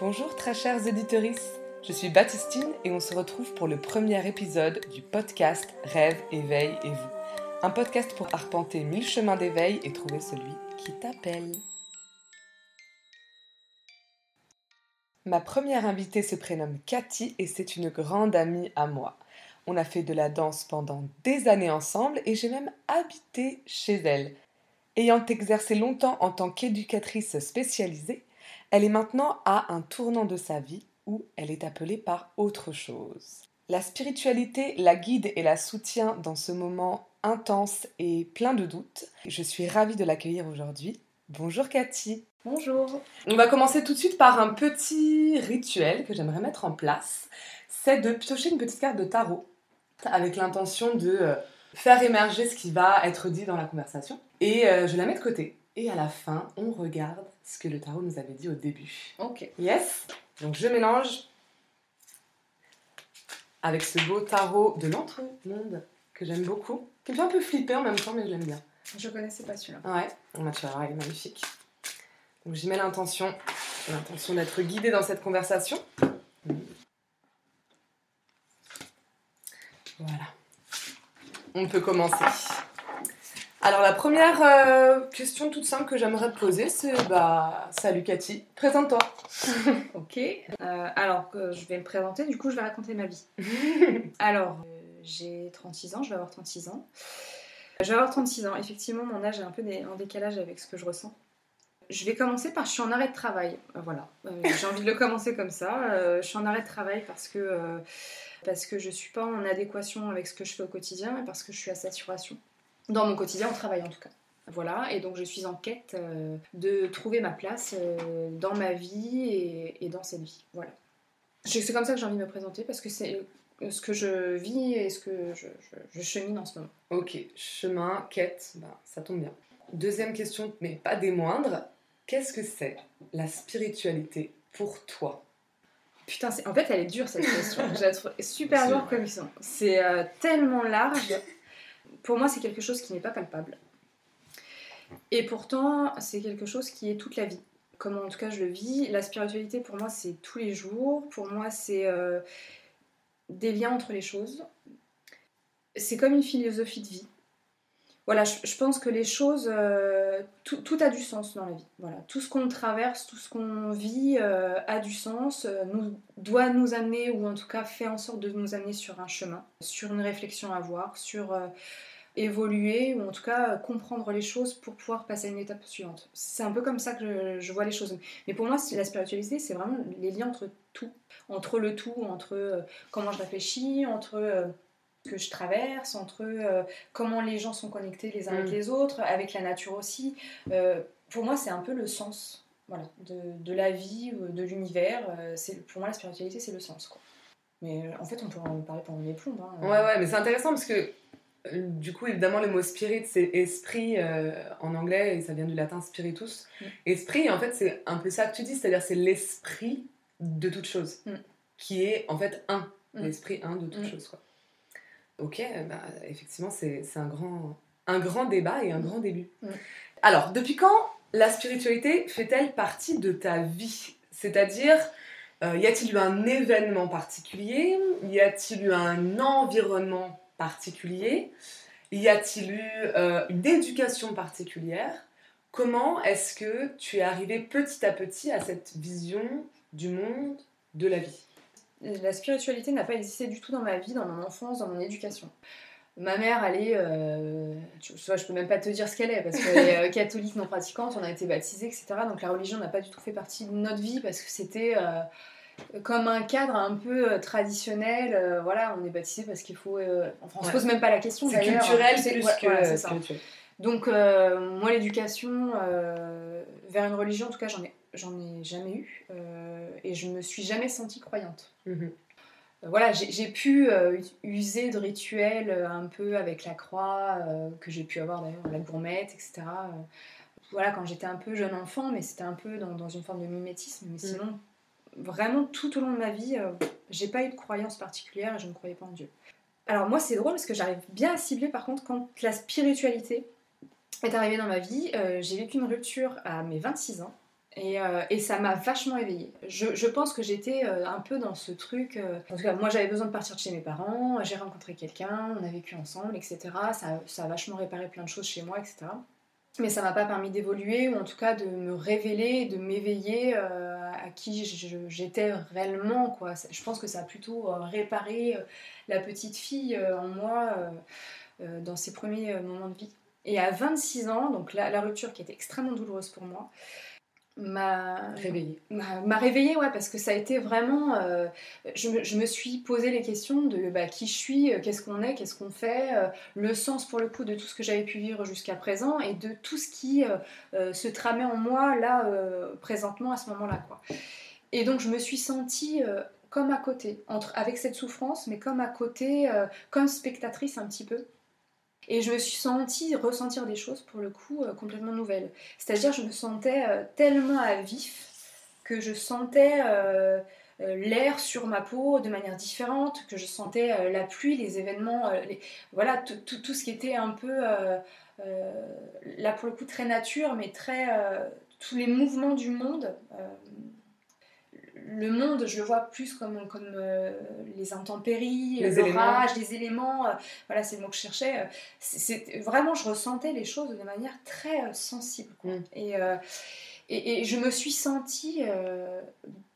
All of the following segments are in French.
Bonjour très chers éditorices, je suis Baptistine et on se retrouve pour le premier épisode du podcast Rêve, éveil et vous. Un podcast pour arpenter mille chemins d'éveil et trouver celui qui t'appelle. Ma première invitée se prénomme Cathy et c'est une grande amie à moi. On a fait de la danse pendant des années ensemble et j'ai même habité chez elle. Ayant exercé longtemps en tant qu'éducatrice spécialisée, elle est maintenant à un tournant de sa vie où elle est appelée par autre chose. La spiritualité la guide et la soutient dans ce moment intense et plein de doutes. Je suis ravie de l'accueillir aujourd'hui. Bonjour Cathy. Bonjour. On va commencer tout de suite par un petit rituel que j'aimerais mettre en place. C'est de piocher une petite carte de tarot avec l'intention de euh, faire émerger ce qui va être dit dans la conversation. Et euh, je la mets de côté. Et à la fin, on regarde ce que le tarot nous avait dit au début. Ok. Yes Donc je mélange avec ce beau tarot de l'entre-monde que j'aime beaucoup, qui me fait un peu flipper en même temps, mais je l'aime bien. Je connaissais pas celui-là. Ouais, tu vas voir, il est magnifique. Donc j'y mets l'intention, l'intention d'être guidée dans cette conversation. Voilà. On peut commencer. Alors la première euh, question toute simple que j'aimerais te poser, c'est bah salut Cathy, présente-toi. Ok. Euh, alors, que je vais me présenter, du coup, je vais raconter ma vie. alors, euh, j'ai 36 ans, je vais avoir 36 ans. Je vais avoir 36 ans. Effectivement, mon âge est un peu en décalage avec ce que je ressens. Je vais commencer par je suis en arrêt de travail. Euh, Voilà. Euh, j'ai envie de le commencer comme ça. Euh, je suis en arrêt de travail parce que, euh, parce que je suis pas en adéquation avec ce que je fais au quotidien et parce que je suis à saturation. Dans mon quotidien, au travail en tout cas. Voilà, et donc je suis en quête euh, de trouver ma place euh, dans ma vie et, et dans cette vie. Voilà. C'est comme ça que j'ai envie de me présenter parce que c'est ce que je vis et ce que je, je- je chemine en ce moment. Ok, chemin, quête, bah, ça tombe bien. Deuxième question, mais pas des moindres, qu'est-ce que c'est la spiritualité pour toi? Putain, en fait, elle est dure cette question. je la trouve super dure comme question. C'est euh, tellement large. Pour moi, c'est quelque chose qui n'est pas palpable. Et pourtant, c'est quelque chose qui est toute la vie. Comment en tout cas je le vis. La spiritualité, pour moi, c'est tous les jours. Pour moi, c'est euh, des liens entre les choses. C'est comme une philosophie de vie. Voilà, je, pense que les choses, euh, tout, a du sens dans la vie. Voilà, tout ce qu'on traverse, tout ce qu'on vit euh, a du sens, euh, doit nous amener, ou en tout cas fait en sorte de nous amener sur un chemin, sur une réflexion à avoir, sur évoluer, ou en tout cas comprendre les choses pour pouvoir passer à une étape suivante. C'est un peu comme ça que je, je vois les choses. Mais pour moi, la spiritualité, c'est vraiment les liens entre tout, entre le tout, entre comment je réfléchis, entre que je traverse, entre euh, comment les gens sont connectés les uns avec Mm. les autres, avec la nature aussi. Euh, pour moi, c'est un peu le sens voilà, de, de la vie, euh, de l'univers. Euh, c'est- pour moi, la spiritualité, c'est le sens. Quoi. Mais en fait, on peut en parler pendant des plombes. hein. Ouais, ouais, mais c'est intéressant parce que du coup, évidemment, le mot spirit, c'est esprit euh, en anglais et ça vient du latin spiritus. Mm. Esprit, en fait, c'est un peu ça que tu dis, c'est-à-dire c'est l'esprit de toute chose Mm. qui est en fait un, Mm. l'esprit un de toute chose. Quoi. Ok, bah, effectivement, c'est un grand, un grand débat et un grand début. Mm. Alors, depuis quand la spiritualité fait-elle partie de ta vie? C'est-à-dire, euh, y a-t-il eu un événement particulier? Y a-t-il eu un environnement particulier? Y a-t-il eu euh, une éducation particulière? Comment est-ce que tu es arrivé petit à petit à cette vision du monde, de la vie? La spiritualité n'a pas existé du tout dans ma vie, dans mon enfance, dans mon éducation. Ma mère, elle est. euh, tu vois, je peux même pas te dire ce qu'elle est, parce qu'elle est euh, catholique non pratiquante, on a été baptisés, etc. Donc la religion n'a pas du tout fait partie de notre vie, parce que c'était euh, comme un cadre un peu euh, traditionnel. euh, voilà, on est baptisé parce qu'il faut. enfin, on se Ouais. pose même pas la question. C'est culturel C'est- plus ouais, que ça. Donc, moi, l'éducation vers une religion, en tout cas, j'en ai, j'en ai jamais eu. euh, et je me suis jamais sentie croyante. Mhm. Euh, voilà, j'ai pu euh, user de rituels euh, un peu avec la croix, euh, que j'ai pu avoir d'ailleurs, la gourmette, etc. voilà, quand j'étais un peu jeune enfant, mais c'était un peu dans, dans une forme de mimétisme. Mais sinon, vraiment, tout au long de ma vie, j'ai pas eu de croyance particulière et je ne croyais pas en Dieu. Alors moi, c'est drôle parce que j'arrive bien à cibler, par contre, quand la spiritualité est arrivée dans ma vie. J'ai vécu une rupture à mes 26 ans. Et, euh, et ça m'a vachement éveillée. Je, pense que j'étais euh, un peu dans ce truc. en tout cas, moi j'avais besoin de partir de chez mes parents, j'ai rencontré quelqu'un, on a vécu ensemble, etc. Ça, ça a vachement réparé plein de choses chez moi, etc. Mais ça m'a pas permis d'évoluer, ou en tout cas de me révéler, de m'éveiller euh, à qui j'étais réellement. Quoi. Je pense que ça a plutôt réparé la petite fille en moi dans ses premiers moments de vie. Et à 26 ans, donc la rupture qui était extrêmement douloureuse pour moi, m'a Réveillée. m'a réveillée, ouais, parce que ça a été vraiment. euh, je, me, je me suis posé les questions de bah, qui je suis, euh, qu'est-ce qu'on est, qu'est-ce qu'on fait, euh, le sens pour le coup de tout ce que j'avais pu vivre jusqu'à présent et de tout ce qui euh, se tramait en moi là, présentement, à ce moment-là. quoi. Et donc je me suis sentie. comme à côté, entre, avec cette souffrance, mais comme à côté, comme spectatrice un petit peu. Et je me suis sentie ressentir des choses, pour le coup, euh, complètement nouvelles. C'est-à-dire, je me sentais euh, tellement à vif que je sentais euh, l'air sur ma peau de manière différente, que je sentais la pluie, les événements, voilà, tout, ce qui était un peu, là pour le coup, très nature, mais très. tous les mouvements du monde. Euh, le monde, je le vois plus comme, comme euh, les intempéries, Les l'orage, les éléments. euh, voilà, c'est le mot que je cherchais. euh, c'est- vraiment, je ressentais les choses de manière très euh, sensible. quoi. Mm. Et, euh, et, et je me suis sentie euh,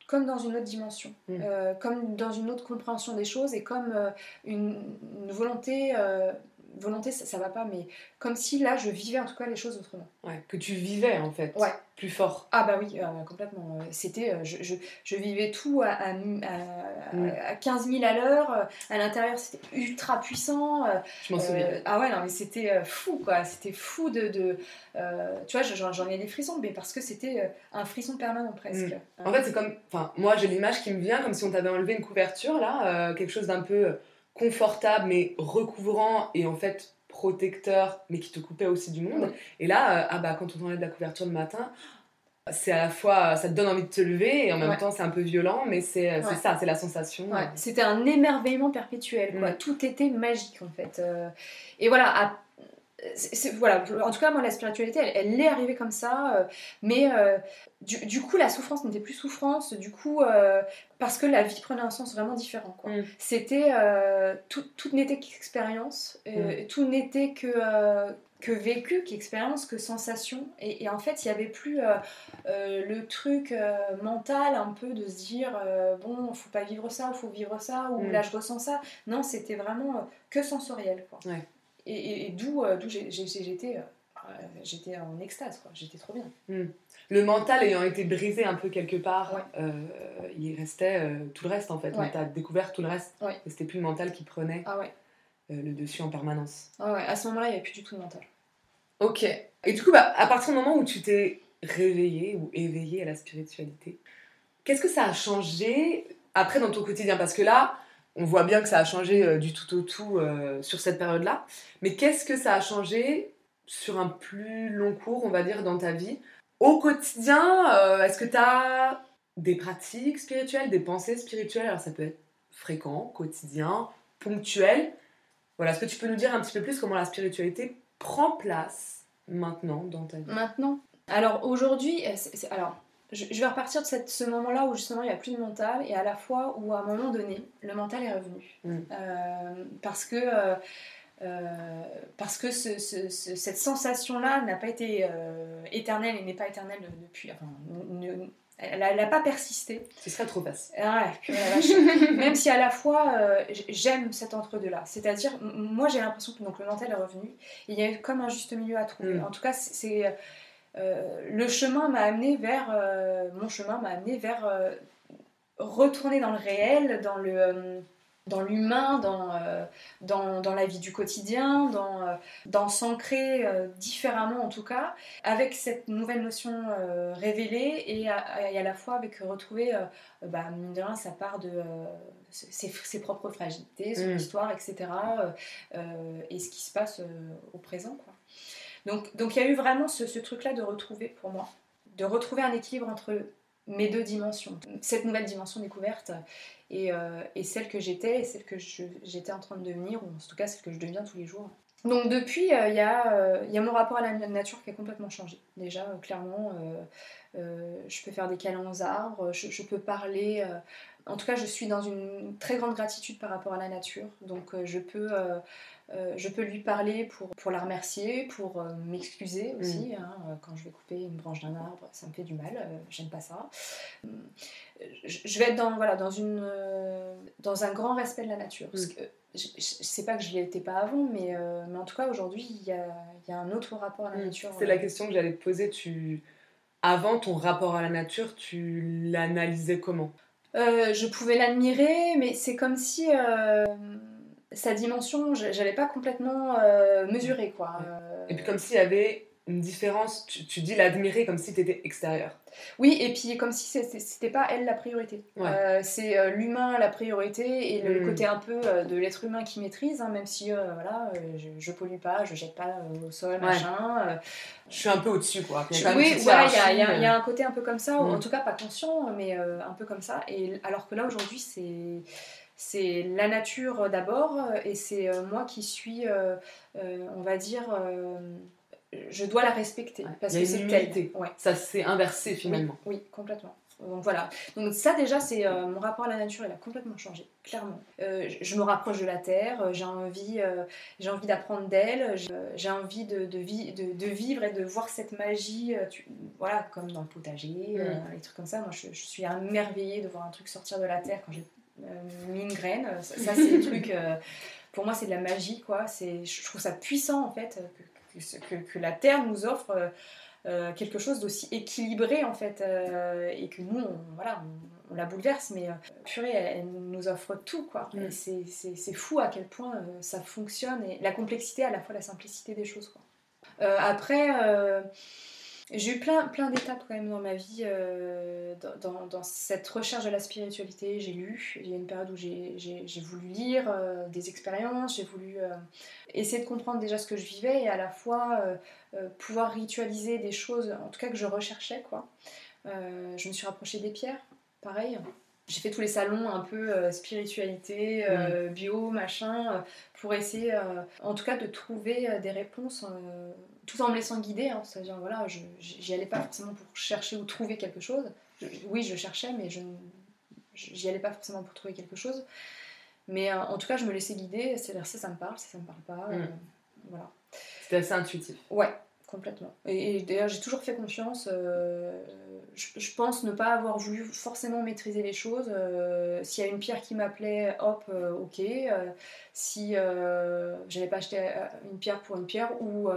comme dans une autre dimension, Mm. euh, comme dans une autre compréhension des choses et comme euh, une, une volonté. Volonté, ça, ça va pas, mais comme si là, je vivais en tout cas les choses autrement. Ouais, que tu vivais en fait. Ouais. Plus fort. Ah bah oui, euh, complètement. Euh, C'était, euh, je, je, je vivais tout à, à, à- Mm. à 15 000 à l'heure. À l'intérieur, c'était ultra puissant. Je m'en souviens. ah ouais, non, mais c'était fou, quoi. C'était fou de... de tu vois, j'en ai des frissons, mais parce que c'était un frisson permanent presque. En fait, c'est comme. Enfin, moi, j'ai l'image qui me vient comme si on t'avait enlevé une couverture, là, quelque chose d'un peu confortable, mais recouvrant et en fait protecteur, mais qui te coupait aussi du monde. Et là, euh, ah bah, quand on t'enlève la couverture le matin, c'est à la fois. Ça te donne envie de te lever et en même Ouais. temps, c'est un peu violent, mais c'est c'est Ouais. ça, c'est la sensation. Ouais, c'était un émerveillement perpétuel, quoi. Mm. Tout était magique, en fait. Euh, et voilà, à- voilà, en tout cas, moi, la spiritualité, elle, elle est arrivée comme ça, euh, mais euh, du, du coup, la souffrance n'était plus souffrance, du coup, euh, parce que la vie prenait un sens vraiment différent, quoi. Mm. C'était, tout, tout n'était qu'expérience, euh, tout n'était que... que vécu, qu'expérience, que sensation. Et, et en fait, il n'y avait plus le truc mental un peu de se dire bon, faut pas vivre ça, faut vivre ça, ou Mm. là je ressens ça. Non, c'était vraiment que sensoriel. Quoi. Ouais. Et, et- et d'où euh, j'étais euh, euh, j'étais en extase, quoi. j'étais trop bien. Le mental ayant été brisé un peu quelque part, Ouais. euh, il restait euh, tout le reste en fait. Ouais. Tu as découvert tout le reste. Ouais. C'était plus le mental qui prenait Ah euh, le dessus en permanence. Ah. À ce moment-là, il n'y avait plus du tout de mental. Ok. Et du coup, bah, à partir du moment où tu t'es réveillé ou éveillé à la spiritualité, qu'est-ce que ça a changé après dans ton quotidien? Parce que là, on voit bien que ça a changé euh, du tout au tout euh, sur cette période-là. Mais qu'est-ce que ça a changé sur un plus long cours, on va dire, dans ta vie? Au quotidien, euh, est-ce que tu as des pratiques spirituelles, des pensées spirituelles? Alors ça peut être fréquent, quotidien, ponctuel. Voilà, est-ce que tu peux nous dire un petit peu plus comment la spiritualité prend place maintenant dans ta vie? Maintenant Alors aujourd'hui, alors, je, je vais repartir de cette- ce moment-là où justement il n'y a plus de mental et à la fois où à un moment donné, le mental est revenu. Mm. Euh, parce que, euh, euh, parce que ce- ce- ce- cette sensation-là n'a pas été éternelle et n'est pas éternelle depuis. Enfin, elle n'a pas persisté. Ce serait trop facile. Ah ouais. Même si à la fois euh, j'aime cet entre-deux-là. C'est-à-dire, moi j'ai l'impression que donc, le mental est revenu. Il y a eu comme un juste milieu à trouver. Mm. En tout cas, c'est. Euh, le chemin m'a amené vers. euh, mon chemin m'a amené vers euh, retourner dans le réel, dans le. dans l'humain, dans, euh, dans, dans la vie du quotidien, dans, euh, dans s'ancrer euh, différemment en tout cas, avec cette nouvelle notion révélée et à, et à la fois avec retrouver, bah, mine de rien, sa part de ses, ses propres fragilités, son Mm. histoire, etc. et ce qui se passe au présent. Quoi. Donc donc il y a eu vraiment ce, truc-là de retrouver pour moi, de retrouver un équilibre entre mes deux dimensions, cette nouvelle dimension découverte et, euh, celle que j'étais et celle que j'étais en train de devenir, ou en tout cas celle que je deviens tous les jours. Donc depuis, euh, il y, a, euh, il y a mon rapport à la nature qui a complètement changé. Déjà, clairement, je peux faire des câlins aux arbres, je, peux parler. en tout cas, je suis dans une très grande gratitude par rapport à la nature. Donc, je peux euh, je peux lui parler pour, pour la remercier, pour euh, m'excuser aussi. Mm. Hein, euh, quand je vais couper une branche d'un arbre, ça me fait du mal, j'aime pas ça. Je vais être dans, voilà, dans, une, dans un grand respect de la nature. Mm. je, ne sais pas que je l'étais pas avant, mais, mais en tout cas aujourd'hui, il y a, y a, un autre rapport à la mm. nature. C'est la question que j'allais te poser. Tu... Avant ton rapport à la nature, tu l'analysais comment? Je pouvais l'admirer, mais c'est comme si sa dimension, j'avais pas complètement euh, mesuré quoi. Et puis comme s'il y avait une différence, tu, dis l'admirer comme si tu étais extérieur. Oui, et puis comme si c'était pas elle la priorité. Euh, c'est euh, l'humain la priorité et le, hmm. côté un peu de l'être humain qui maîtrise, hein, même si voilà, je, je, pollue pas, je jette pas au sol, machin. je suis un peu au-dessus quoi. oui, il y, a un côté un peu comme ça, en hmm. tout cas pas conscient, mais un peu comme ça. Et alors que là aujourd'hui c'est c'est la nature d'abord et c'est euh, moi qui suis, euh, euh, on va dire, je dois la respecter parce que c'est. Ouais. Ça s'est inversé finalement. Oui, complètement. Donc voilà. Donc ça déjà, c'est mon rapport à la nature, il a complètement changé, clairement. je me rapproche de la terre, j'ai envie, j'ai envie d'apprendre d'elle, j'ai envie de, de, de, vivre et de voir cette magie, voilà, comme dans le potager, mm. les trucs comme ça. Moi, je, je suis émerveillée de voir un truc sortir de la terre quand j'ai euh, mine graine. Ça, ça c'est des trucs. Euh, pour moi, c'est de la magie, quoi. Je trouve ça puissant, en fait, que, que, la Terre nous offre euh, quelque chose d'aussi équilibré, en fait, et que nous, on, voilà, on, la bouleverse, mais purée, elle, nous offre tout, quoi. Mm. c'est fou à quel point ça fonctionne, et la complexité, à la fois la simplicité des choses, quoi. après j'ai eu plein, plein d'étapes quand même dans ma vie, euh, dans, dans, cette recherche de la spiritualité. J'ai lu, il y a une période où j'ai voulu lire euh, des expériences, j'ai voulu euh, essayer de comprendre déjà ce que je vivais et à la fois pouvoir ritualiser des choses, en tout cas que je recherchais. quoi. je me suis rapprochée des pierres, pareil. J'ai fait tous les salons un peu spiritualité, bio, machin, pour essayer en tout cas de trouver des réponses tout en me laissant guider, hein, c'est-à-dire voilà, j'y allais pas forcément pour chercher ou trouver quelque chose. oui, je cherchais, mais je j'y allais pas forcément pour trouver quelque chose. Mais euh, en tout cas, je me laissais guider, c'est-à-dire si ça me parle, si ça me parle pas, euh, mm. voilà. C'était assez intuitif. Ouais, complètement. Et, d'ailleurs, j'ai toujours fait confiance. Euh, je, pense ne pas avoir voulu forcément maîtriser les choses. S'il y a une pierre qui m'appelait, hop, ok. si j'allais pas acheter une pierre pour une pierre ou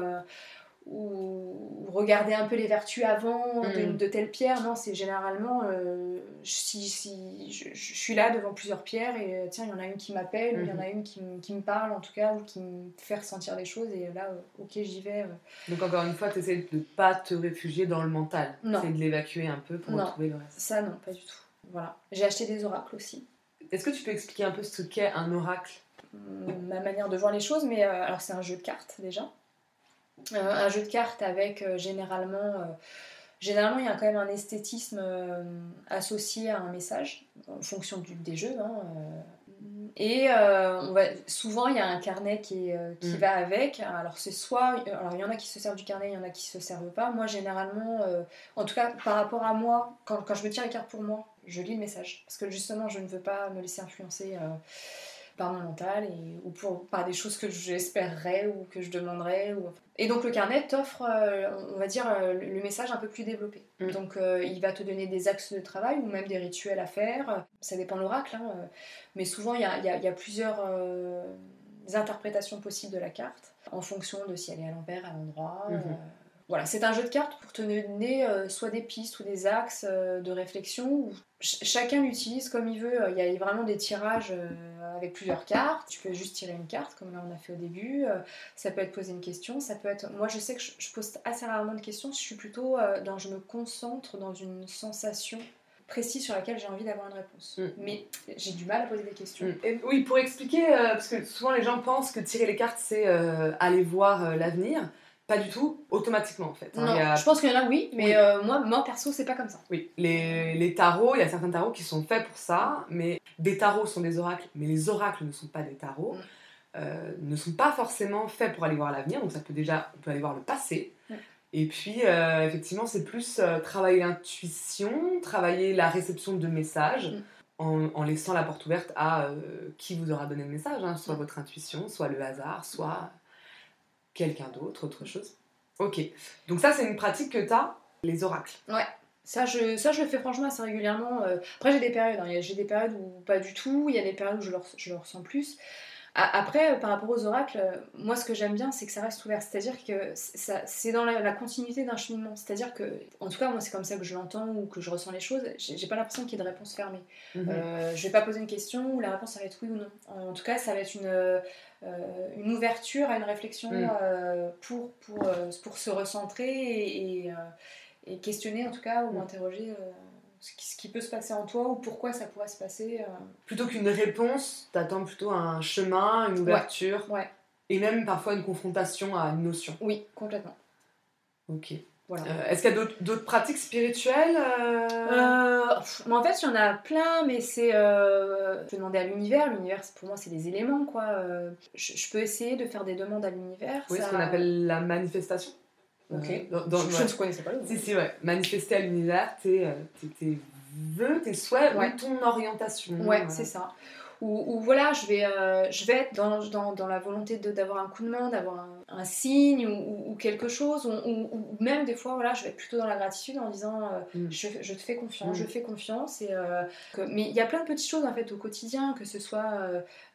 ou regarder un peu les vertus avant de, mm. telle pierre. Non, c'est généralement euh, si, si je, suis là devant plusieurs pierres et euh, tiens, il y en a une qui m'appelle, ou il y en mm-hmm. a une qui, qui, me parle en tout cas, ou qui me fait ressentir des choses, et là, euh, ok, j'y vais. Donc, encore une fois, tu essaies de ne pas te réfugier dans le mental, c'est de l'évacuer un peu pour retrouver le reste. Ça, non, pas du tout. Voilà. J'ai acheté des oracles aussi. Est-ce que tu peux expliquer un peu ce qu'est un oracle? Ma manière de voir les choses, mais alors c'est un jeu de cartes déjà. Euh, un jeu de cartes avec euh, généralement euh, généralement, il y a quand même un esthétisme associé à un message, en fonction du, des jeux. Hein, et on va, souvent, il y a un carnet qui, qui mm. va avec. Alors, c'est soit. Alors, il y en a qui se servent du carnet, il y en a qui se servent pas. Moi, généralement, en tout cas, par rapport à moi, quand, quand, je me tire les cartes pour moi, je lis le message. Parce que justement, je ne veux pas me laisser influencer par mon mental et, ou pour, par des choses que j'espérerais ou que je demanderais. Ou... Et donc le carnet t'offre, euh, on va dire, euh, le message un peu plus développé. Mm. Donc euh, il va te donner des axes de travail ou même des rituels à faire. Ça dépend de l'oracle, hein, mais souvent il y a, y a, plusieurs interprétations possibles de la carte en fonction de si elle est à l'envers, à l'endroit. Mm-hmm. Voilà, c'est un jeu de cartes pour te donner euh, soit des pistes ou des axes euh, de réflexion. Où chacun l'utilise comme il veut. Il y a vraiment des tirages euh, avec plusieurs cartes. Tu peux juste tirer une carte, comme là on a fait au début. ça peut être poser une question. Ça peut être. Moi, je sais que je, pose assez rarement de questions. Je suis plutôt dans. Je me concentre dans une sensation précise sur laquelle j'ai envie d'avoir une réponse. Mm. Mais j'ai du mal à poser des questions. Mm. oui, pour expliquer, parce que souvent les gens pensent que tirer les cartes, c'est aller voir l'avenir. Pas du tout, automatiquement en fait. Hein. Non, je pense qu'il y en a oui, mais euh, moi, moi perso, c'est pas comme ça. Oui, les, les tarots, il y a certains tarots qui sont faits pour ça, mais des tarots sont des oracles, mais les oracles ne sont pas des tarots, mm. euh, ne sont pas forcément faits pour aller voir l'avenir, donc ça peut déjà, on peut aller voir le passé. Mm. Et puis, euh, effectivement, c'est plus travailler l'intuition, travailler la réception de messages, Mm. en, en laissant la porte ouverte à qui vous aura donné le message, hein, soit votre intuition, soit le hasard, soit quelqu'un d'autre, autre chose. Ok, donc ça, c'est une pratique que tu as, les oracles. Ça je, ça, je le fais franchement assez régulièrement. euh. Après, j'ai des périodes. hein. J'ai des périodes où pas du tout. Il y a des périodes où je le ressens plus. Après, euh, par rapport aux oracles, euh, moi, ce que j'aime bien, c'est que ça reste ouvert. C'est-à-dire que c'est dans la, la continuité d'un cheminement. C'est-à-dire que, en tout cas, moi, c'est comme ça que je l'entends ou que je ressens les choses. J'ai pas l'impression qu'il y ait de réponse fermée. Mhm. Euh, je vais pas poser une question où la réponse ça va être oui ou non. En tout cas, ça va être une, euh, une ouverture à une réflexion Mm. euh, pour, pour, pour se recentrer et, et, et questionner en tout cas ou Mm. interroger ce, qui, peut se passer en toi ou pourquoi ça pourrait se passer. euh. Plutôt qu'une réponse, t'attends plutôt un chemin, une ouverture, ouais. et même parfois une confrontation à une notion. Oui, complètement. Ok. Voilà. Euh, Est-ce qu'il y a d'autres- pratiques spirituelles euh, Euh, mais en fait, il y en a plein, mais c'est. Je peux demander à l'univers. L'univers, pour moi, c'est des éléments, quoi. Je, je peux essayer de faire des demandes à l'univers. Oui, ça- ce qu'on appelle la manifestation. Ok. Euh, dans- dans- je, ne connaissais pas. Si, si, ouais. Manifester à l'univers, tes, euh, tes, tes vœux, tes souhaits Ouais. ou ton orientation. Ouais, c'est ça. Ou, ou voilà, je vais, euh, je vais être dans, dans, dans la volonté d'avoir un coup de main, d'avoir un, un signe ou, ou- ou quelque chose, ou, même des fois, voilà, je vais être plutôt dans la gratitude en disant euh, Mm. je, je te fais confiance, Mm. je fais confiance. Et, euh, que- mais il y a plein de petites choses en fait au quotidien, que ce soit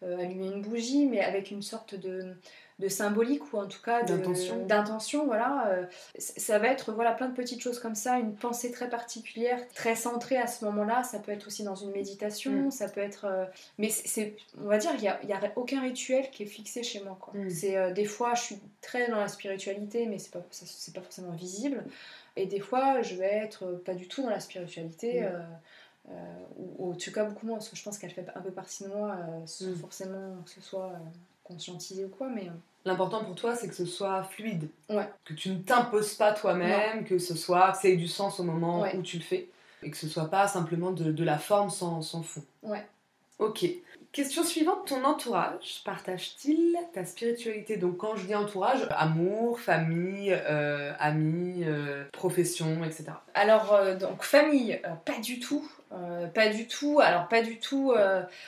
allumer une bougie, mais avec une sorte de, de symbolique ou en tout cas D'intention. voilà. euh, ça va être voilà plein de petites choses comme ça, une pensée très particulière, très centrée à ce moment-là. Ça peut être aussi dans une méditation, Mm. ça peut être. euh, mais c'est- on va dire, il n'y a, y a aucun rituel qui est fixé chez moi. Mm. C'est euh, des fois, je suis très dans la spiritualité, mais c'est pas, c'est pas forcément visible. Et des fois, je vais être pas du tout dans la spiritualité. Mm. euh, ou, ou en tout cas beaucoup moins, parce que je pense qu'elle fait un peu partie de moi, euh, sans forcément que ce soit euh, conscientisé ou quoi, mais euh, L'important pour toi, c'est que ce soit fluide. Ouais. Que tu ne t'imposes pas toi-même, que ce soit, que ça ait du sens au moment Ouais. où tu le fais. Et que ce soit pas simplement de, de la forme sans, sans fond. Ouais. Ok. Question suivante, ton entourage partage-t-il ta spiritualité? Donc quand je dis entourage, amour, famille, euh, amis, euh, profession, etc. Alors, euh, donc, famille, pas du tout. Pas du tout. Alors, pas du tout.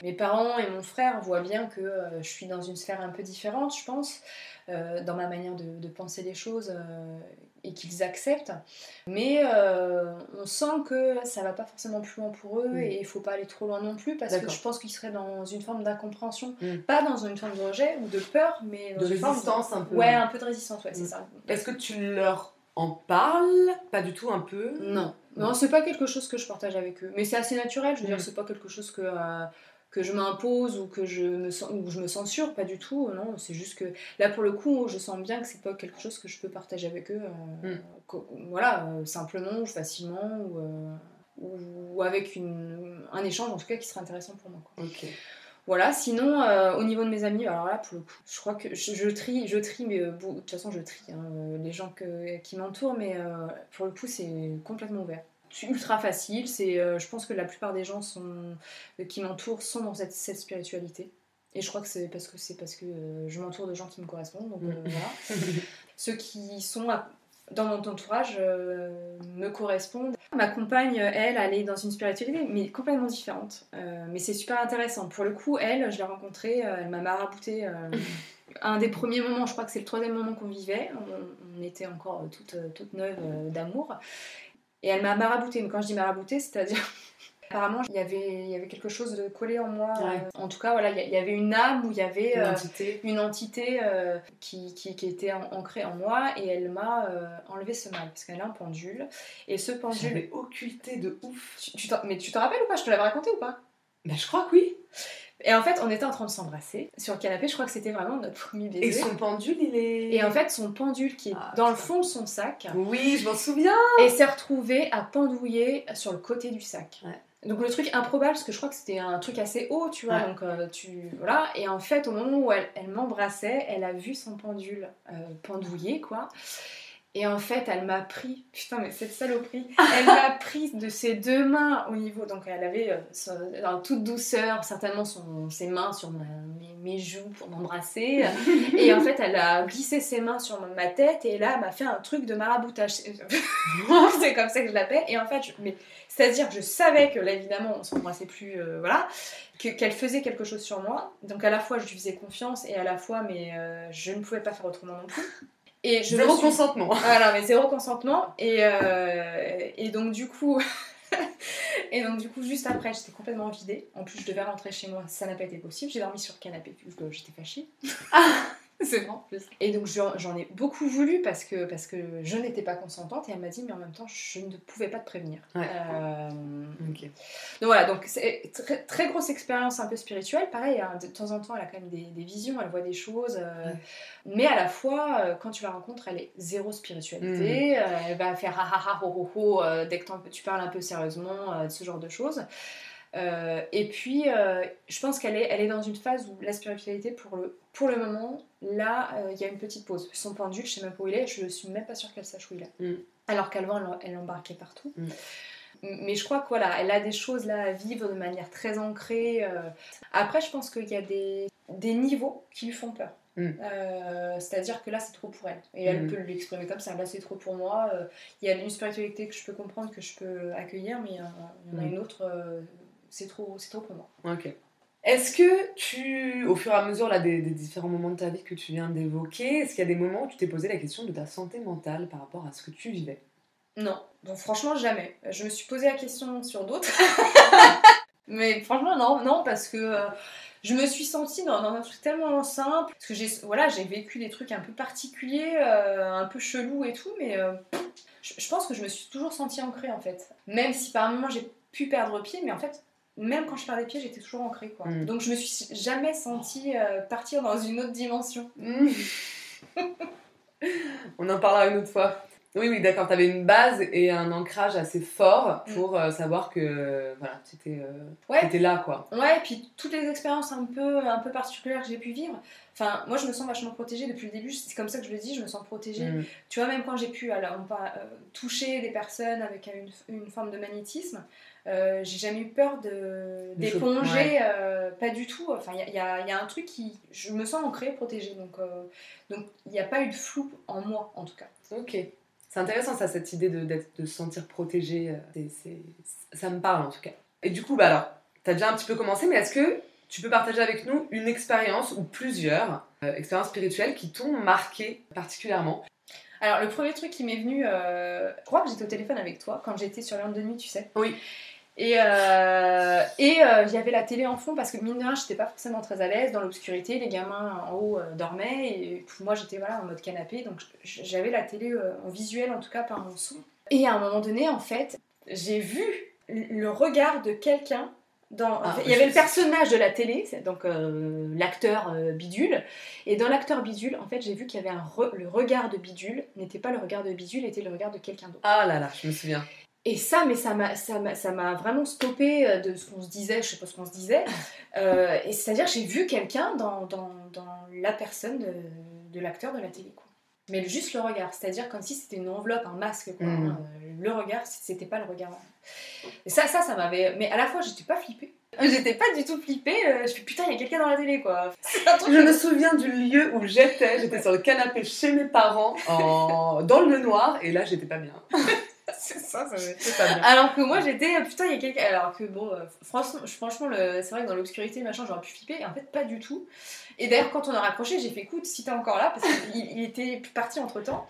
mes parents et mon frère voient bien que je suis dans une sphère un peu différente, je pense, dans ma manière de, penser les choses et qu'ils acceptent. Mais euh, on sent que ça va pas forcément plus loin pour eux Mm. et il faut pas aller trop loin non plus parce que je pense qu'ils seraient dans une forme d'incompréhension. Mm. Pas dans une forme de rejet ou de peur, mais dans De une forme résistance un peu. Ouais, un peu de résistance, ouais, c'est Mm. ça. Est-ce que tu leur en parles? Pas du tout, un peu? Non, non, c'est pas quelque chose que je partage avec eux. Mais c'est assez naturel, je veux dire, c'est pas quelque chose que, euh, que je m'impose ou que je me, sens, ou je me censure, pas du tout. Non, c'est juste que là, pour le coup, je sens bien que c'est pas quelque chose que je peux partager avec eux. euh, Mm. co- voilà, euh, simplement ou facilement ou, euh, ou avec une, un échange en tout cas qui serait intéressant pour moi. quoi. Voilà, sinon, au niveau de mes amis, alors là, pour le coup, je crois que je, je trie, je trie, mais bon, de toute façon, je trie hein, les gens que- qui m'entourent, mais pour le coup, c'est complètement ouvert. C'est ultra facile, c'est, euh, je pense que la plupart des gens sont, euh, qui m'entourent sont dans cette, cette spiritualité. Et je crois que c'est parce que c'est parce que euh, je m'entoure de gens qui me correspondent, donc euh, voilà. Ceux qui sont à- dans mon entourage euh, me correspondent. Ma compagne, elle, elle est dans une spiritualité, mais complètement différente. Mais c'est super intéressant. Pour le coup, elle, je l'ai rencontrée, elle m'a marabouté. un des premiers moments, je crois que c'est le troisième moment qu'on vivait. On, on était encore toute, toute neuve euh, d'amour. Et elle m'a marabouté. Mais quand je dis marabouté, c'est-à-dire. Apparemment, il y, avait, il y avait quelque chose de collé en moi. Ouais. Euh, en tout cas, voilà, il y avait une âme où il y avait Une euh, entité. une entité euh, qui, qui, qui était ancrée en moi et elle m'a enlevé ce mal parce qu'elle a un pendule et ce pendule J'avais occulté de ouf. tu, tu t'en- mais tu te rappelles ou pas? Je te l'avais raconté ou pas? Ben, je crois que oui. Et en fait on était en train de s'embrasser sur le canapé je crois que c'était vraiment notre premier baiser Et son pendule, il est. Et en fait son pendule qui est Ah, dans le fond de son sac Oui, je m'en souviens. et s'est retrouvé à pendouiller sur le côté du sac. Ouais. Donc le truc improbable, parce que je crois que c'était un truc assez haut, tu vois, Ouais. donc euh, tu... Voilà, et en fait, au moment où elle, elle m'embrassait, elle a vu son pendule euh, pendouiller, quoi. Et en fait, elle m'a pris, putain, mais cette saloperie, elle m'a pris de ses deux mains au niveau, donc elle avait euh, en toute douceur certainement son, ses mains sur ma- mes, mes joues pour m'embrasser. et en fait, elle a glissé ses mains sur ma tête et là, elle m'a fait un truc de maraboutage. C'est comme ça que je l'appelle. Et en fait, je- mais c'est-à-dire, je savais que là, évidemment, on s'embrassait plus, euh, voilà, que- qu'elle faisait quelque chose sur moi. Donc à la fois, je lui faisais confiance et à la fois, mais euh, je ne pouvais pas faire autrement non plus. Et je me Zéro suis- consentement. voilà, mais zéro consentement. Et, euh, et donc, du coup. et donc, du coup, juste après, j'étais complètement vidée. En plus, je devais rentrer chez moi. Ça n'a pas été possible. J'ai dormi sur le canapé vu que j'étais fâchée. C'est vrai en plus. Et donc, j'en ai beaucoup voulu parce que, parce que je n'étais pas consentante. Et elle m'a dit, mais en même temps, je ne pouvais pas te prévenir. Ouais. Euh, donc voilà, donc c'est très, très grosse expérience un peu spirituelle. Pareil, hein, de temps en temps, elle a quand même des, des visions, elle voit des choses. euh, Ouais. Mais à la fois, euh, quand tu la rencontres, elle est zéro spiritualité. euh, elle va faire ha ha ha ho ho ho dès que tu parles un peu sérieusement, ce genre de choses. Euh, et puis, euh, je pense qu'elle est, elle est dans une phase où la spiritualité, pour le, pour le moment, là, euh, il y a une petite pause. Son pendule, je sais même pas où il est, je suis même pas sûre qu'elle sache où il est. Mm. Alors qu'avant, elle, elle embarquait partout. Mm. Mais je crois que voilà, elle a des choses là à vivre de manière très ancrée. Après, je pense qu'il y a des, des niveaux qui lui font peur. Mm. Euh, C'est-à-dire que là, c'est trop pour elle. Et elle Mm. peut l'exprimer comme ça. Là, c'est trop pour moi. Euh, Il y a une spiritualité que je peux comprendre, que je peux accueillir, mais euh, il y en a Mm. une autre, c'est trop, c'est trop pour moi. Ok. Est-ce que tu, au fur et à mesure là, des, des différents moments de ta vie que tu viens d'évoquer, est-ce qu'il y a des moments où tu t'es posé la question de ta santé mentale par rapport à ce que tu vivais? Non, donc franchement jamais. Je me suis posé la question sur d'autres. Mais franchement non, non parce que euh, je me suis sentie dans, dans un truc tellement simple. Parce que j'ai voilà, j'ai vécu des trucs un peu particuliers, euh, un peu chelous et tout, mais euh, je, je pense que je me suis toujours sentie ancrée en fait. Même si par moments j'ai pu perdre pied, mais en fait même quand je perdais pied, j'étais toujours ancrée quoi. Mm. Donc je me suis jamais sentie euh, partir dans une autre dimension. On en parlera une autre fois. Oui, oui, d'accord. Tu avais une base et un ancrage assez fort pour euh, savoir que voilà, tu étais, Ouais. là, quoi. Ouais, et puis toutes les expériences un peu, un peu particulières que j'ai pu vivre, enfin, moi je me sens vachement protégée depuis le début, c'est comme ça que je le dis, je me sens protégée. Mm. Tu vois, même quand j'ai pu alors, on parle, euh, toucher des personnes avec une, une forme de magnétisme, euh, j'ai jamais eu peur de- d'éponger, euh, pas du tout. Enfin, il y a, y y un truc qui. Je me sens ancrée, protégée, donc euh, donc il n'y a pas eu de flou en moi en tout cas. Ok. C'est intéressant ça, cette idée de, d'être- de se sentir protégé. c'est- c'est- ça me parle en tout cas. Et du coup, bah alors, tu as déjà un petit peu commencé, mais est-ce que tu peux partager avec nous une expérience ou plusieurs expériences spirituelles qui t'ont marqué particulièrement? Alors, le premier truc qui m'est venu, euh, je crois que j'étais au téléphone avec toi quand j'étais sur l'heure de nuit, tu sais. Oui. Et euh, et euh, il y avait la télé en fond parce que mine de rien, j'étais pas forcément très à l'aise dans l'obscurité. Les gamins en haut euh, dormaient et moi j'étais voilà en mode canapé donc j'avais la télé euh, en visuel en tout cas par mon son. Et à un moment donné, en fait, j'ai vu le regard de quelqu'un. Dans... Ah, il y avait le personnage de la télé, donc euh, l'acteur bidule, et dans l'acteur bidule, en fait, j'ai vu qu'il y avait un re- le regard de bidule n'était pas le regard de bidule, était le regard de quelqu'un d'autre. Ah là là, je me souviens. Et ça, mais ça m'a, ça m'a, ça m'a vraiment stoppé euh, de ce qu'on se disait, je sais pas ce qu'on se disait. Euh, et c'est-à-dire, j'ai vu quelqu'un dans, dans, dans la personne de, de l'acteur de la télé, quoi. Mais juste le regard, c'est-à-dire comme si c'était une enveloppe, un masque, quoi. Hein. Euh, le regard, c'était pas le regard. Et ça, ça, ça m'avait. Mais à la fois, j'étais pas flippée. J'étais pas du tout flippée. Je fais putain, il y a quelqu'un dans la télé, quoi. Un truc Je me souviens du lieu où j'étais. J'étais sur le canapé chez mes parents, en... dans le noir, et là, j'étais pas bien. c'est ça, ça me- J'étais pas bien. Alors que moi j'étais euh, putain il y a quelqu'un alors que bon euh, franchement, franchement le- c'est vrai que dans l'obscurité machin j'aurais pu flipper et en fait pas du tout. Et d'ailleurs quand on a raccroché j'ai fait écoute si t'es encore là parce qu'il il était parti entre temps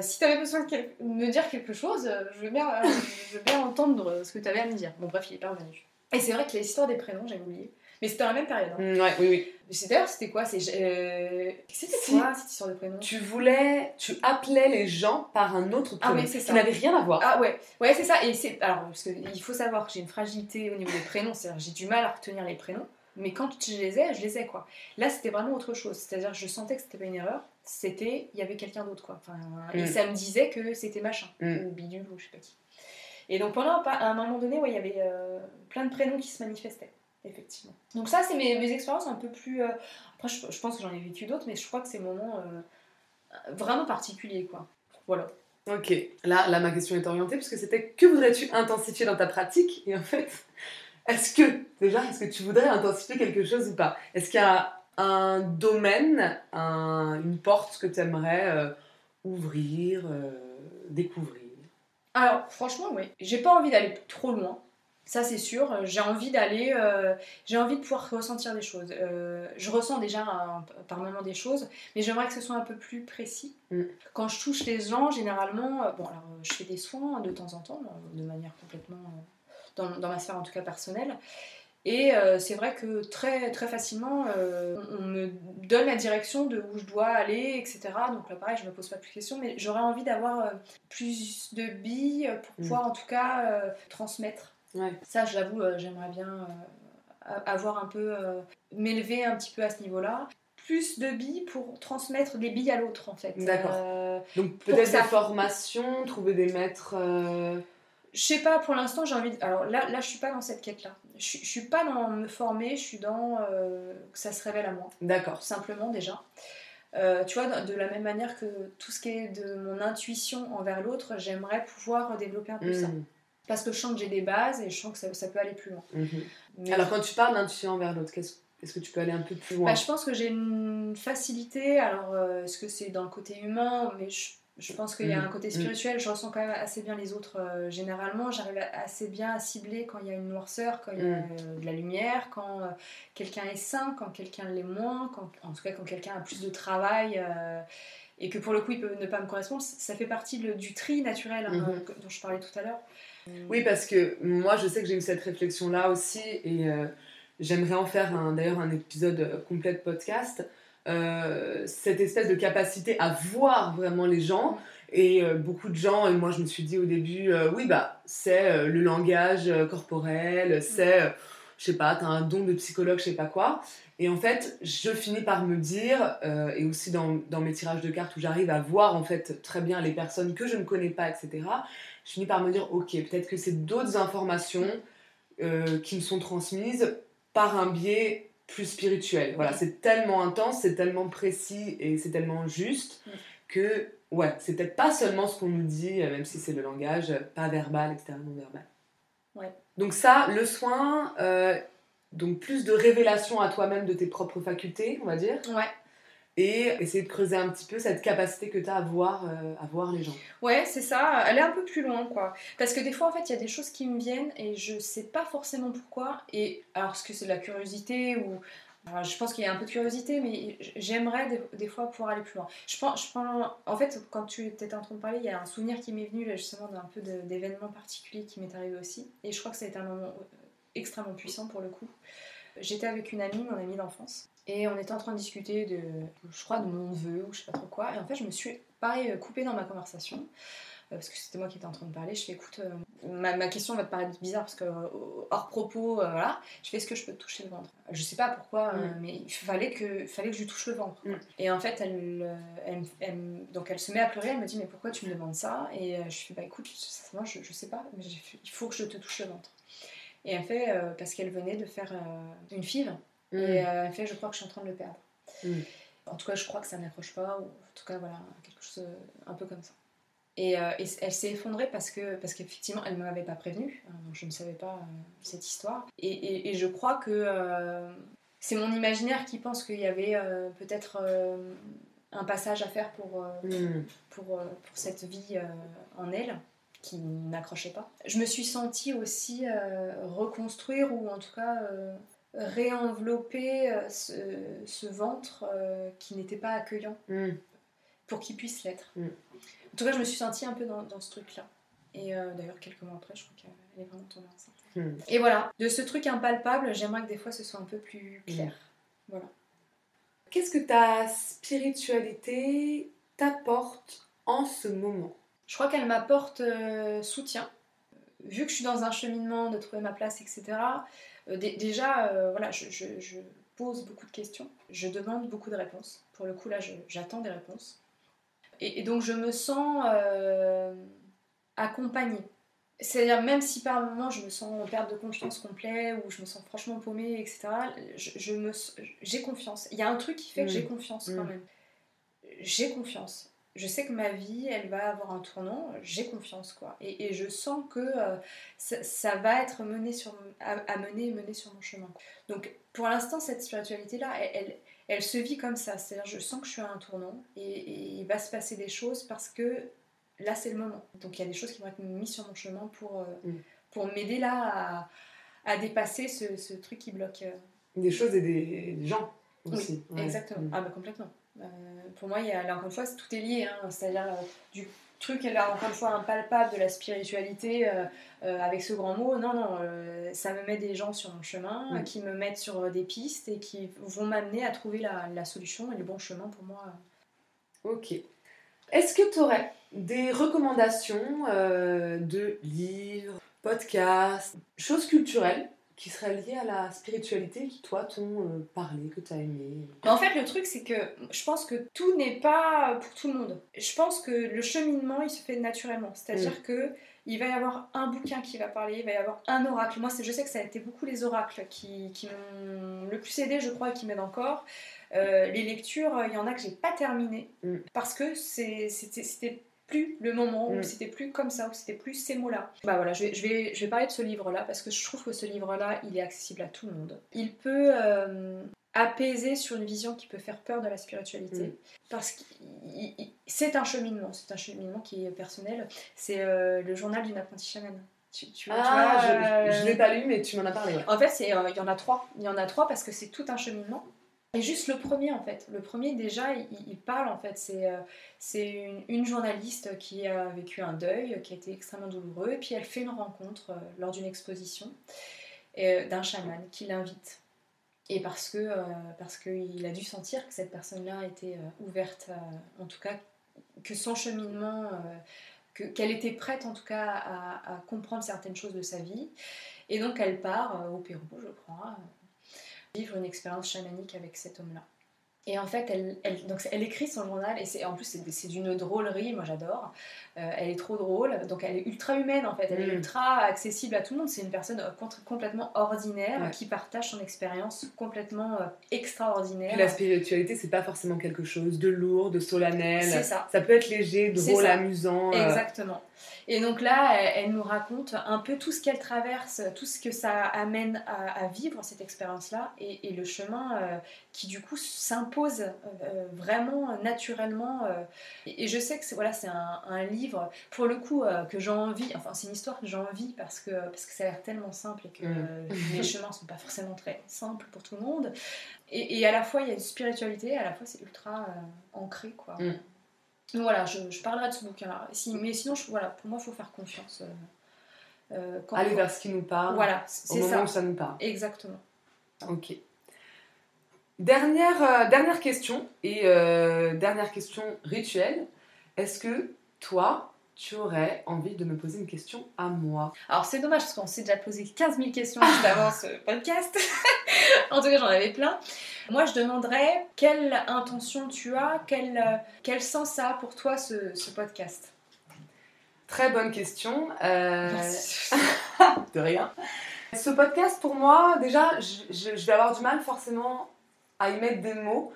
si t'avais besoin de, quel- me dire quelque chose euh, je veux bien euh, je veux bien entendre ce que t'avais à me dire. Bon bref il est pas revenu. Et c'est vrai que l'histoire des prénoms j'avais oublié mais c'était dans la même période hein. Mm, ouais, oui, oui. c'est d'ailleurs c'était quoi? Euh, c'était quoi cette histoire de prénoms Tu voulais, tu appelais les gens par un autre Ah prénom oui, c'est qui ça. n'avait rien à voir. Ah ouais, ouais c'est ça. Et c'est alors parce que il faut savoir que j'ai une fragilité au niveau des prénoms, c'est-à-dire j'ai du mal à retenir les prénoms. Mais quand je les ai, je les ai quoi. Là c'était vraiment autre chose. C'est-à-dire je sentais que c'était pas une erreur. C'était il y avait quelqu'un d'autre quoi. Enfin, et Mm. ça me disait que c'était machin Mm. ou bidule ou je sais pas qui. Et donc pendant un- à un moment donné, ouais, il y avait euh, plein de prénoms qui se manifestaient. Effectivement. Donc ça, c'est mes, mes expériences un peu plus... euh, Après, je, je pense que j'en ai vécu d'autres, mais je crois que c'est moments euh, vraiment particuliers, quoi. Voilà. Ok, là, là ma question est orientée parce que c'était que voudrais-tu intensifier dans ta pratique? Et en fait, est-ce que, déjà, est-ce que tu voudrais intensifier quelque chose ou pas? Est-ce qu'il y a un domaine, un- une porte que tu aimerais euh, ouvrir, euh, découvrir? Alors, franchement, oui. J'ai pas envie d'aller trop loin. Ça, c'est sûr. J'ai envie d'aller. euh, j'ai envie de pouvoir ressentir des choses. Euh, je ressens déjà un- par moments des choses, mais j'aimerais que ce soit un peu plus précis. Mm. Quand je touche les gens, généralement. euh, Bon, alors, je fais des soins de temps en temps, de manière complètement. dans, dans ma sphère en tout cas personnelle. Et c'est vrai que très, très facilement, on, on me donne la direction de où je dois aller, etc. Donc là, pareil, je me pose pas plus de questions, mais j'aurais envie d'avoir plus de billes pour Mm. pouvoir en tout cas transmettre. Ouais. Ça, j'avoue, euh, j'aimerais bien euh, a- avoir un peu. euh, m'élever un petit peu à ce niveau-là. Plus de billes pour transmettre des billes à l'autre, en fait. D'accord. Euh, Donc peut-être des formations, trouver des maîtres. euh, Je sais pas, pour l'instant, j'ai envie. De... Alors là, là, je suis pas dans cette quête-là. Je, suis- je suis pas dans me former, je suis dans euh, que ça se révèle à moi, D'accord. simplement déjà. Tu vois, de, de la même manière que tout ce qui est de mon intuition envers l'autre, j'aimerais pouvoir développer un peu ça. Mhm, Parce que je sens que j'ai des bases et je sens que ça, ça peut aller plus loin. mhm. Mais- Alors quand tu parles d'intuition envers l'autre, qu'est-ce- est-ce que tu peux aller un peu plus loin? Bah, je pense que j'ai une facilité. Alors, euh, est-ce que c'est dans le côté humain? Mais je, je pense qu'il y a Mm. un côté spirituel. Je ressens quand même assez bien les autres. euh, généralement, j'arrive assez bien à cibler quand il y a une noirceur, quand il y a euh, de la lumière, quand quelqu'un est sain, quand quelqu'un l'est moins, quand, en tout cas quand quelqu'un a plus de travail. et que pour le coup, il peut ne pas me correspondre, ça fait partie le- du tri naturel hein, Mhm. dont je parlais tout à l'heure. Oui, parce que moi, je sais que j'ai eu cette réflexion-là aussi, et euh, j'aimerais en faire d'ailleurs un épisode euh, complet de podcast. Euh, cette espèce de capacité à voir vraiment les gens. Et euh, beaucoup de gens, et moi je me suis dit au début, oui, bah, c'est le langage corporel, c'est, euh, je sais pas, t'as un don de psychologue, je sais pas quoi. Et en fait, je finis par me dire, euh, et aussi dans, dans mes tirages de cartes où j'arrive à voir en fait très bien les personnes que je ne connais pas, etc., je finis par me dire, ok, peut-être que c'est d'autres informations euh, qui me sont transmises par un biais plus spirituel. Voilà, c'est tellement intense, c'est tellement précis et c'est tellement juste que, ouais, c'est peut-être pas seulement ce qu'on nous dit, euh, même si c'est le langage euh, pas verbal, etc., non verbal. Ouais. Donc ça, le soin, euh, donc plus de révélation à toi-même de tes propres facultés, on va dire, Ouais. Et essayer de creuser un petit peu cette capacité que tu as à voir, euh, à voir les gens. Ouais, c'est ça, aller un peu plus loin, quoi. Parce que des fois, en fait, il y a des choses qui me viennent et je sais pas forcément pourquoi. Et alors, est-ce que c'est de la curiosité ou. je pense qu'il y a un peu de curiosité, mais j'aimerais des, fois pouvoir aller plus loin. Je pense, je pense, en fait, quand tu étais en train de parler, il y a un souvenir qui m'est venu là, justement d'un peu d'événements particuliers qui m'est arrivé aussi. Et je crois que ça a été un moment euh, extrêmement puissant pour le coup. J'étais avec une amie, mon amie d'enfance, et on était en train de discuter de, je crois, de mon neveu ou je sais pas trop quoi. Et en fait, je me suis, pareil, euh, coupée dans ma conversation. euh, Parce que c'était moi qui étais en train de parler. Je fais, écoute, euh, ma, ma question va te paraître bizarre parce que, euh, hors propos, euh, voilà. Je fais, est-ce que je peux te toucher le ventre? Je sais pas pourquoi, Mm. mais il fallait que, fallait que je lui touche le ventre. Mm. Et en fait, elle, elle, donc elle se met à pleurer. Elle me dit, mais pourquoi tu me demandes ça? Et je fais, bah écoute, moi, je, je sais pas, mais il faut que je te touche le ventre. Et elle fait, parce qu'elle venait de faire une FIV. Mm. Et euh, fait, je crois que je suis en train de le perdre. Mm. En tout cas, je crois que ça n'accroche pas, ou en tout cas, voilà, quelque chose euh, un peu comme ça. Et, euh, et elle s'est effondrée parce que parce qu'effectivement, elle ne m'avait pas prévenue, hein, donc je ne savais pas euh, cette histoire. Et, et- et je crois que c'est mon imaginaire qui pense qu'il y avait peut-être un passage à faire pour, Mm. pour, pour cette vie en elle qui n'accrochait pas. Je me suis sentie aussi reconstruire ou en tout cas réenvelopper euh, ce, ce ventre euh, qui n'était pas accueillant Mm. pour qu'il puisse l'être. Mm. En tout cas, je me suis sentie un peu dans, dans ce truc-là. Et euh, d'ailleurs, quelques mois après, je crois qu'elle est vraiment tombée enceinte. Mm. Et voilà, de ce truc impalpable, j'aimerais que des fois ce soit un peu plus clair. Voilà. Qu'est-ce que ta spiritualité t'apporte en ce moment? Je crois qu'elle m'apporte euh, soutien. Vu que je suis dans un cheminement de trouver ma place, etc., déjà, euh, voilà, je, je- je pose beaucoup de questions. Je demande beaucoup de réponses. Pour le coup, là, j'attends des réponses. Et, et donc, je me sens euh, accompagnée. C'est-à-dire, même si par moments je me sens en perte de confiance complet ou je me sens franchement paumée, etc., je, je me, j'ai confiance. Il y a un truc qui fait que j'ai confiance quand Mm. même. J'ai confiance je sais que ma vie, elle va avoir un tournant, j'ai confiance, quoi. Et, et, je sens que euh, ça, ça, va être mené sur, à, à, mener et mené sur mon chemin. Donc, pour l'instant, cette spiritualité-là, elle, elle, elle, se vit comme ça. C'est-à-dire, je sens que je suis à un tournant et, et, il va se passer des choses parce que là, c'est le moment. Donc, il y a des choses qui vont être mises sur mon chemin pour, euh, mm. pour m'aider là à, à dépasser ce, ce, truc qui bloque. Euh. Des choses et des, des gens aussi. Oui, ouais. exactement. Mm. Ah, bah, complètement. Euh, pour moi, il y a, là, encore une fois, tout est lié. Hein, C'est-à-dire euh, du truc, là, encore une fois, impalpable de la spiritualité euh, avec ce grand mot. Non, non, ça me met des gens sur mon chemin, mm. qui me mettent sur des pistes et qui vont m'amener à trouver la, la, solution et le bon chemin pour moi. Ok. Est-ce que tu aurais des recommandations de livres, podcasts, choses culturelles qui seraient liées à la spiritualité qui, toi, t'ont euh, parlé, que t'as aimé En fait, le truc, c'est que je pense que tout n'est pas pour tout le monde. Je pense que le cheminement, il se fait naturellement. C'est-à-dire mm. que il va y avoir un bouquin qui va parler, il va y avoir un oracle. Moi, je sais que ça a été beaucoup les oracles qui, qui m'ont le plus aidé, je crois, et qui m'aident encore. Euh, les lectures, il y en a que j'ai pas terminées mm. parce que c'était plus le moment où mm. c'était plus comme ça, où c'était plus ces mots-là. Bah voilà, je vais, je, vais, je vais parler de ce livre-là parce que je trouve que ce livre-là, il est accessible à tout le monde. Il peut euh, apaiser sur une vision qui peut faire peur de la spiritualité. Mm. Parce que c'est un cheminement, c'est un cheminement qui est personnel. C'est euh, le journal d'une apprentie chamane. Tu, tu, vois, ah, tu vois, je, je l'ai pas lu, mais tu m'en as parlé. En fait, euh, il y en a trois. Il y en a trois parce que c'est tout un cheminement. Et juste le premier en fait. Le premier déjà, il, parle en fait. C'est euh, une, journaliste qui a vécu un deuil qui a été extrêmement douloureux. Et puis elle fait une rencontre euh, lors d'une exposition euh, d'un chaman qui l'invite. Et parce que parce qu'il a dû sentir que cette personne-là était ouverte, en tout cas que son cheminement, qu'elle était prête en tout cas à, comprendre certaines choses de sa vie. Et donc elle part au Pérou, je crois vivre une expérience chamanique avec cet homme-là. Et en fait, elle, elle, donc elle écrit son journal, et c'est, en plus, c'est, d'une drôlerie, moi j'adore. Euh, elle est trop drôle, donc elle est ultra humaine en fait, elle mmh. est ultra accessible à tout le monde. C'est une personne euh, complètement ordinaire ouais. qui partage son expérience complètement euh, extraordinaire. Puis la spiritualité, c'est pas forcément quelque chose de lourd, de solennel. C'est ça. Ça peut être léger, drôle, amusant. Exactement. Et donc là, elle, elle, nous raconte un peu tout ce qu'elle traverse, tout ce que ça amène à, à vivre cette expérience-là, et, et, le chemin euh, qui du coup s'impose euh, vraiment naturellement. Euh, et, et, je sais que c'est voilà, un, un, livre, pour le coup, euh, que j'ai envie, enfin c'est une histoire que j'ai envie parce que, parce que ça a l'air tellement simple et que mmh. les chemins sont pas forcément très simples pour tout le monde. Et, et, à la fois, il y a une spiritualité, à la fois c'est ultra ancré, quoi. Mmh. Donc voilà, je, je, parlerai de ce bouquin-là. Si, mais sinon, je, voilà, pour moi, il faut faire confiance. Euh, euh, quand Aller vers ce qui nous parle. Voilà, c'est ça. Moment où ça nous parle. Exactement. Ok. Dernière, euh, dernière question, et euh, dernière question rituelle. Est-ce que toi, tu aurais envie de me poser une question à moi? Alors c'est dommage parce qu'on s'est déjà posé 15 000 questions juste avant ce podcast. en tout cas, j'en avais plein. Moi, je demanderais quelle intention tu as, quel, quel sens ça a pour toi ce, ce podcast? Très bonne question. Euh... de rien. Ce podcast, pour moi, déjà, je, je, je vais avoir du mal forcément à y mettre des mots.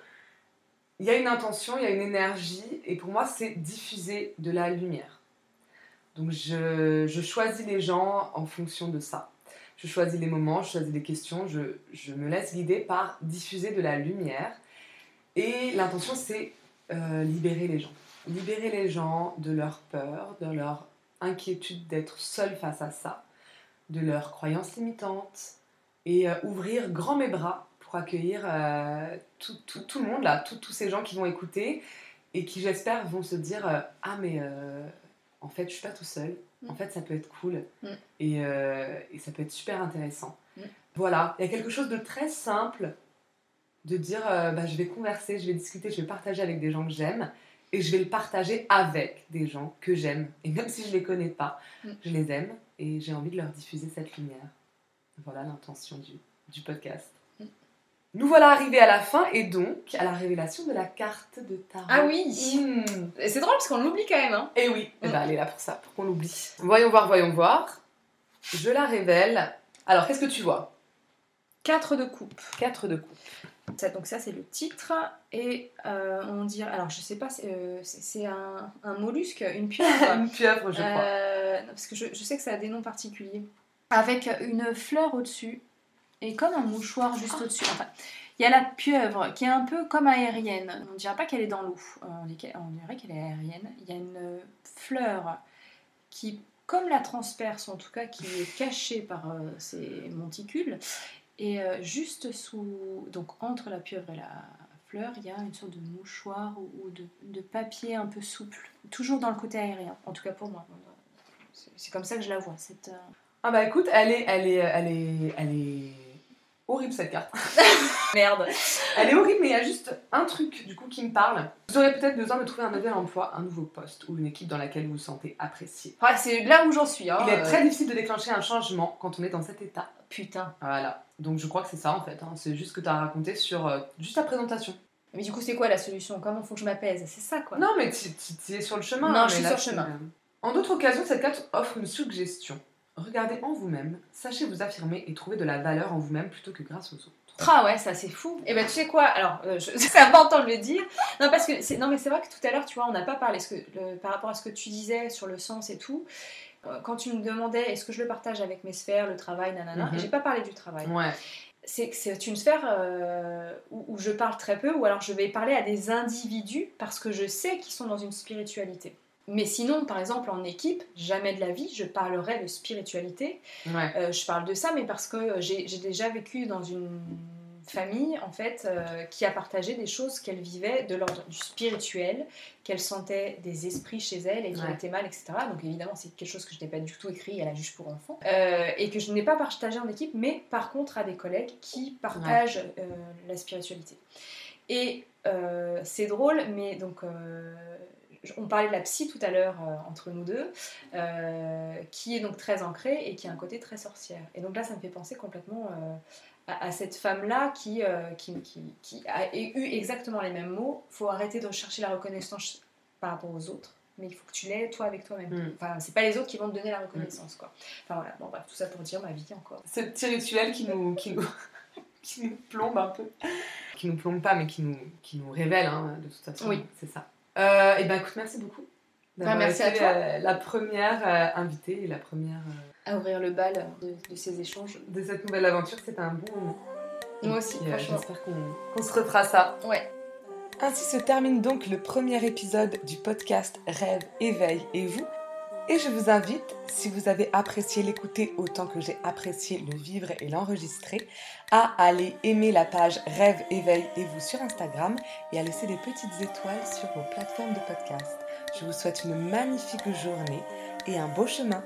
Il y a une intention, il y a une énergie, et pour moi, c'est diffuser de la lumière. Donc, je, je choisis les gens en fonction de ça je choisis les moments, je choisis les questions, je, je me laisse guider par diffuser de la lumière. Et l'intention, c'est euh, libérer les gens. Libérer les gens de leur peur, de leur inquiétude d'être seul face à ça, de leurs croyances limitantes, et euh, ouvrir grand mes bras pour accueillir euh, tout, tout, tout, le monde, là, tous ces gens qui vont écouter et qui, j'espère, vont se dire euh, Ah, mais euh, en fait, je suis pas tout seul en fait, ça peut être cool mm. et, et, ça peut être super intéressant. Mm. Voilà, il y a quelque chose de très simple de dire bah, je vais converser, je vais discuter, je vais partager avec des gens que j'aime et je vais le partager avec des gens que j'aime. Et même si je ne les connais pas, mm. je les aime et j'ai envie de leur diffuser cette lumière. Voilà l'intention du, du podcast. Nous voilà arrivés à la fin et donc à la révélation de la carte de tarot. Ah oui mmh. C'est drôle parce qu'on l'oublie quand même. Hein. Et eh oui, mmh. et bah, elle est là pour ça, pour qu'on l'oublie. Voyons voir, voyons voir. Je la révèle. Alors, qu'est-ce que tu vois? 4 de coupe. 4 de coupe. Ça, donc ça c'est le titre et euh, on dirait alors je sais pas c'est euh, un, un mollusque une pieuvre Une pieuvre, je crois. Euh, non, parce que je, je sais que ça a des noms particuliers avec une fleur au-dessus et comme un mouchoir juste Ah. au-dessus enfin il y a la pieuvre qui est un peu comme aérienne on dirait pas qu'elle est dans l'eau Euh, on dirait qu'elle est aérienne il y a une fleur qui comme la transperce en tout cas qui est cachée par euh, ses monticules et euh, juste sous, donc entre la pieuvre et la fleur, il y a une sorte de mouchoir ou, de, de papier un peu souple, toujours dans le côté aérien, en tout cas pour moi. C'est comme ça que je la vois. Cette, Ah bah écoute, elle est, elle est, elle est, elle est horrible cette carte. Merde. Elle est horrible, mais il y a juste un truc du coup qui me parle. Vous aurez peut-être besoin de trouver un nouvel emploi, un nouveau poste ou une équipe dans laquelle vous vous sentez apprécié. Ouais, c'est là où j'en suis. Hein, Il est euh, très difficile de déclencher un changement quand on est dans cet état. Putain. Voilà. Donc je crois que c'est ça en fait. hein. C'est juste ce que tu as raconté sur euh, juste la présentation. Mais du coup, c'est quoi la solution? Comment faut que je m'apaise? C'est ça quoi. Non, mais tu es sur le chemin. Non, hein, je suis là, sur le chemin. En d'autres occasions, cette carte offre une suggestion. Regardez en vous-même, sachez vous affirmer et trouver de la valeur en vous-même plutôt que grâce aux autres. Ah ouais, ça c'est fou. Et ben tu sais quoi? Alors, euh, je- c'est important de le dire. Non parce que c'est non mais c'est vrai que tout à l'heure, tu vois, on n'a pas parlé ce que, le- par rapport à ce que tu disais sur le sens et tout. Euh, Quand tu me demandais est-ce que je le partage avec mes sphères, le travail, nanana, Mhm. j'ai pas parlé du travail. Ouais. C'est c'est une sphère euh, où, où je parle très peu, ou alors je vais parler à des individus parce que je sais qu'ils sont dans une spiritualité. Mais sinon, par exemple, en équipe, jamais de la vie, je parlerai de spiritualité. Ouais. Euh, je parle de ça, mais parce que j'ai j'ai déjà vécu dans une famille, en fait, euh, qui a partagé des choses qu'elle vivait de l'ordre du spirituel, qu'elle sentait des esprits chez elle et qui Ouais. étaient mal, etc. Donc évidemment, c'est quelque chose que je n'ai pas du tout écrit à la juge pour enfants. Euh, et que je n'ai pas partagé en équipe, mais par contre à des collègues qui partagent euh, la spiritualité. Et euh, c'est drôle, mais donc... on parlait de la psy tout à l'heure euh, entre nous deux, euh, qui est donc très ancrée et qui a un côté très sorcière. Et donc là, ça me fait penser complètement euh, à, à cette femme-là qui, euh, qui, qui, qui a eu exactement les mêmes mots. faut arrêter de chercher la reconnaissance par rapport aux autres, mais il faut que tu l'aies toi avec toi-même. Mm. Enfin, c'est pas les autres qui vont te donner la reconnaissance, quoi. Enfin voilà, bon bref, tout ça pour dire ma vie encore. Ce petit rituel qui nous, qui nous, qui nous plombe un peu. Qui nous plombe pas, mais qui nous, qui nous révèle, hein, de toute façon. Oui. C'est ça. Euh, et ben écoute, merci beaucoup. d'avoir Bah, merci à été, toi. euh, la première euh, invitée et la première euh, À ouvrir le bal de, de ces échanges. de cette nouvelle aventure. C'était un bon moment. Moi Et aussi, puis, euh, franchement. J'espère qu'on qu'on se refera ça. Ouais. Ainsi se termine donc le premier épisode du podcast Rêve, éveil et vous. Et je vous invite, si vous avez apprécié l'écouter autant que j'ai apprécié le vivre et l'enregistrer, à aller aimer la page Rêve, éveil et vous sur Instagram et à laisser des petites étoiles sur vos plateformes de podcast. Je vous souhaite une magnifique journée et un beau chemin.